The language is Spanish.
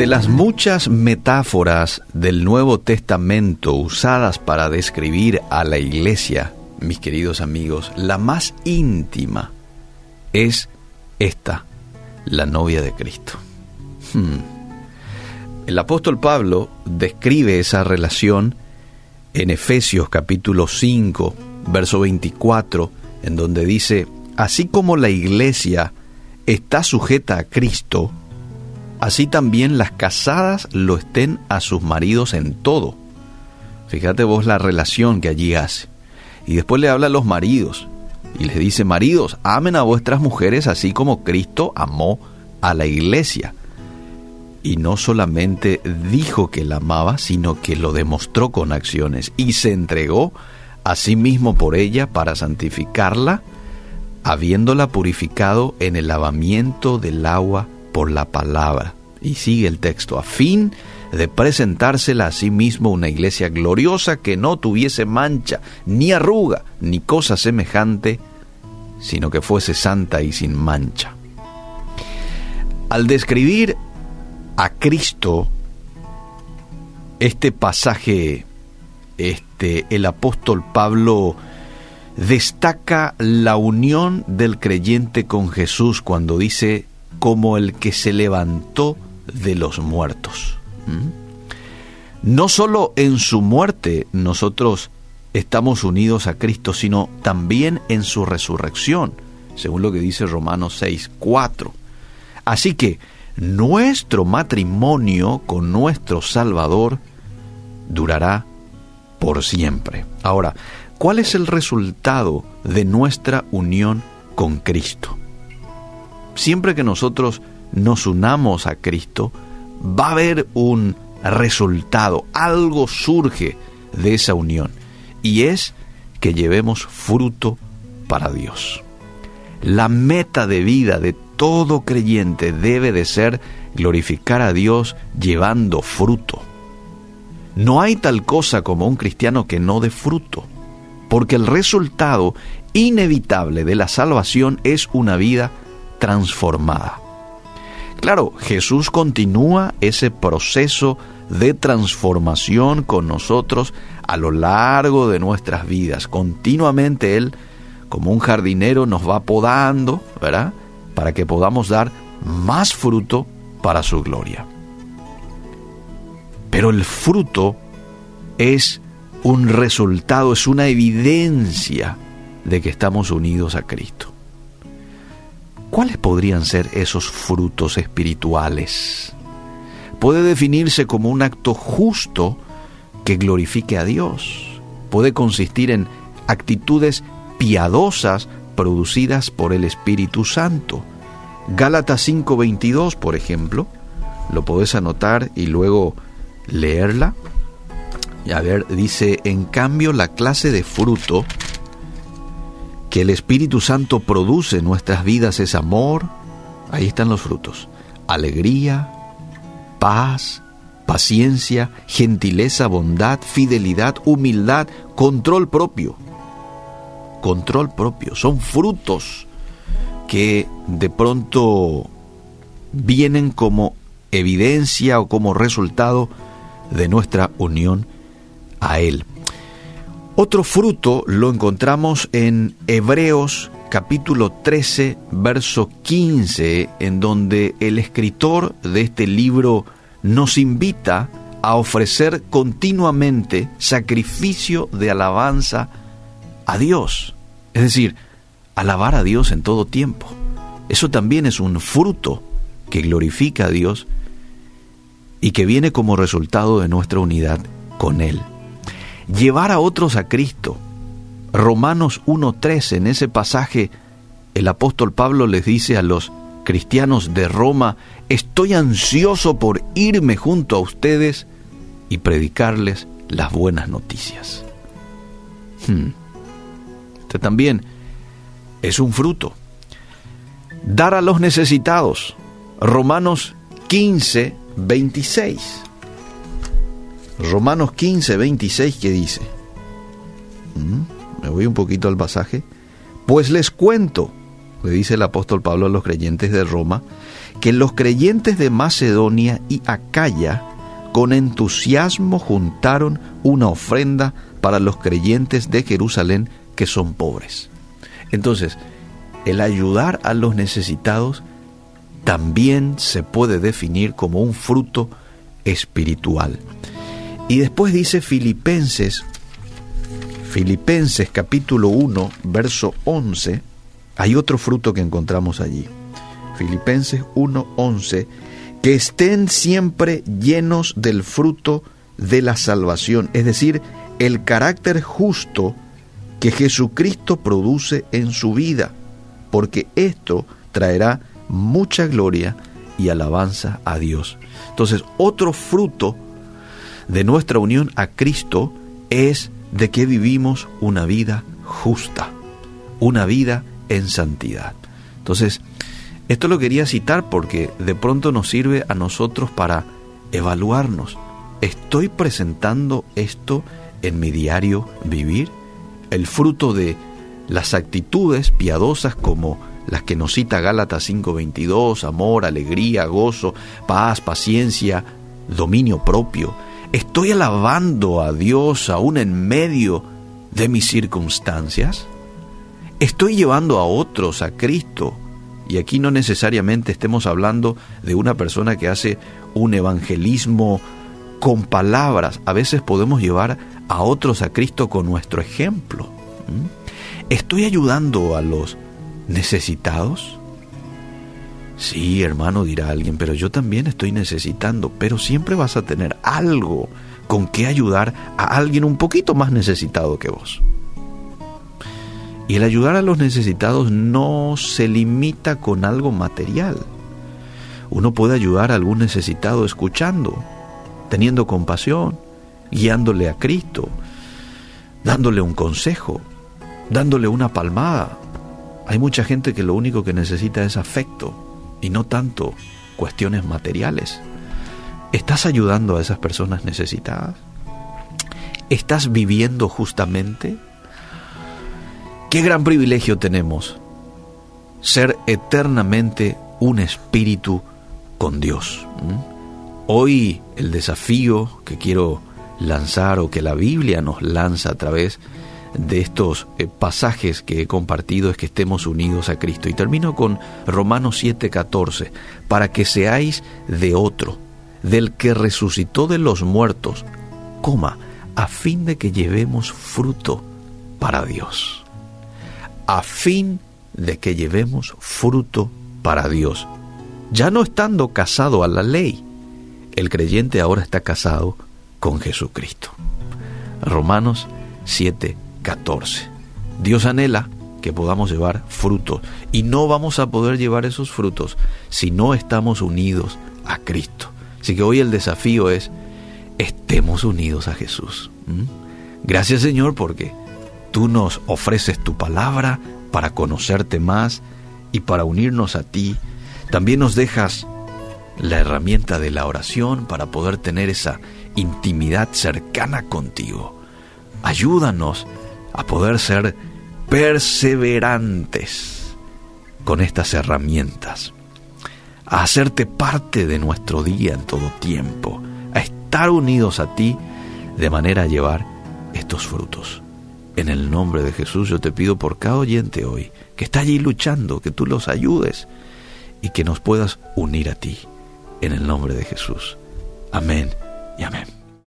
De las muchas metáforas del Nuevo Testamento usadas para describir a la iglesia, mis queridos amigos, la más íntima es esta, la novia de Cristo. Hmm. El apóstol Pablo describe esa relación en Efesios capítulo 5, verso 24, en donde dice, así como la iglesia está sujeta a Cristo, así también las casadas lo estén a sus maridos en todo. Fíjate vos la relación que allí hace. Y después le habla a los maridos y les dice, maridos, amen a vuestras mujeres así como Cristo amó a la iglesia. Y no solamente dijo que la amaba, sino que lo demostró con acciones y se entregó a sí mismo por ella para santificarla, habiéndola purificado en el lavamiento del agua por la palabra. Y sigue el texto, a fin de presentársela a sí mismo una iglesia gloriosa que no tuviese mancha, ni arruga, ni cosa semejante, sino que fuese santa y sin mancha. Al describir a Cristo, este pasaje, este, el apóstol Pablo destaca la unión del creyente con Jesús cuando dice como el que se levantó de los muertos. ¿Mm? No solo en su muerte nosotros estamos unidos a Cristo, sino también en su resurrección, según lo que dice Romanos 6, 4. Así que nuestro matrimonio con nuestro Salvador durará por siempre. Ahora, ¿cuál es el resultado de nuestra unión con Cristo? Siempre que nosotros nos unamos a Cristo, va a haber un resultado, algo surge de esa unión, y es que llevemos fruto para Dios. La meta de vida de todo creyente debe de ser glorificar a Dios llevando fruto. No hay tal cosa como un cristiano que no dé fruto, porque el resultado inevitable de la salvación es una vida transformada. Claro, Jesús continúa ese proceso de transformación con nosotros a lo largo de nuestras vidas. Continuamente Él, como un jardinero, nos va podando, ¿verdad? Para que podamos dar más fruto para su gloria. Pero el fruto es un resultado, es una evidencia de que estamos unidos a Cristo. ¿Cuáles podrían ser esos frutos espirituales? Puede definirse como un acto justo que glorifique a Dios. Puede consistir en actitudes piadosas producidas por el Espíritu Santo. Gálatas 5:22, por ejemplo, lo podés anotar y luego leerla. Y a ver, dice, en cambio la clase de fruto que el Espíritu Santo produce en nuestras vidas es amor, ahí están los frutos, alegría, paz, paciencia, gentileza, bondad, fidelidad, humildad, control propio. Control propio, son frutos que de pronto vienen como evidencia o como resultado de nuestra unión a Él. Otro fruto lo encontramos en Hebreos capítulo 13, verso 15, en donde el escritor de este libro nos invita a ofrecer continuamente sacrificio de alabanza a Dios. Es decir, alabar a Dios en todo tiempo. Eso también es un fruto que glorifica a Dios y que viene como resultado de nuestra unidad con Él llevar a otros a Cristo. Romanos 1.3, en ese pasaje, el apóstol Pablo les dice a los cristianos de Roma, estoy ansioso por irme junto a ustedes y predicarles las buenas noticias. Hmm. Este también es un fruto. Dar a los necesitados. Romanos 15, 26. Romanos 15, 26, ¿qué dice? Mm, me voy un poquito al pasaje. Pues les cuento le dice el apóstol Pablo a los creyentes de Roma, que los creyentes de Macedonia y Acaya con entusiasmo juntaron una ofrenda para los creyentes de Jerusalén que son pobres. Entonces, el ayudar a los necesitados también se puede definir como un fruto espiritual. Y después dice Filipenses, Filipenses capítulo 1, verso 11, hay otro fruto que encontramos allí. Filipenses 1, 11, que estén siempre llenos del fruto de la salvación, es decir, el carácter justo que Jesucristo produce en su vida, porque esto traerá mucha gloria y alabanza a Dios. Entonces, otro fruto de nuestra unión a Cristo es de que vivimos una vida justa, una vida en santidad. Entonces, esto lo quería citar porque de pronto nos sirve a nosotros para evaluarnos. ¿Estoy presentando esto en mi diario vivir? El fruto de las actitudes piadosas como las que nos cita Gálatas 5:22, amor, alegría, gozo, paz, paciencia, dominio propio. ¿Estoy alabando a Dios aún en medio de mis circunstancias? ¿Estoy llevando a otros a Cristo? Y aquí no necesariamente estemos hablando de una persona que hace un evangelismo con palabras. A veces podemos llevar a otros a Cristo con nuestro ejemplo. ¿Estoy ayudando a los necesitados? Sí, hermano, dirá alguien, pero yo también estoy necesitando, pero siempre vas a tener algo con que ayudar a alguien un poquito más necesitado que vos. Y el ayudar a los necesitados no se limita con algo material. Uno puede ayudar a algún necesitado escuchando, teniendo compasión, guiándole a Cristo, dándole un consejo, dándole una palmada. Hay mucha gente que lo único que necesita es afecto y no tanto cuestiones materiales. ¿Estás ayudando a esas personas necesitadas? ¿Estás viviendo justamente? Qué gran privilegio tenemos ser eternamente un espíritu con Dios. Hoy el desafío que quiero lanzar o que la Biblia nos lanza a través de estos eh, pasajes que he compartido es que estemos unidos a Cristo. Y termino con Romanos 7:14, para que seáis de otro, del que resucitó de los muertos, coma, a fin de que llevemos fruto para Dios. A fin de que llevemos fruto para Dios. Ya no estando casado a la ley, el creyente ahora está casado con Jesucristo. Romanos 7, 14. Dios anhela que podamos llevar frutos y no vamos a poder llevar esos frutos si no estamos unidos a Cristo. Así que hoy el desafío es, estemos unidos a Jesús. Gracias Señor porque tú nos ofreces tu palabra para conocerte más y para unirnos a ti. También nos dejas la herramienta de la oración para poder tener esa intimidad cercana contigo. Ayúdanos a poder ser perseverantes con estas herramientas, a hacerte parte de nuestro día en todo tiempo, a estar unidos a ti de manera a llevar estos frutos. En el nombre de Jesús yo te pido por cada oyente hoy que está allí luchando, que tú los ayudes y que nos puedas unir a ti. En el nombre de Jesús. Amén y amén.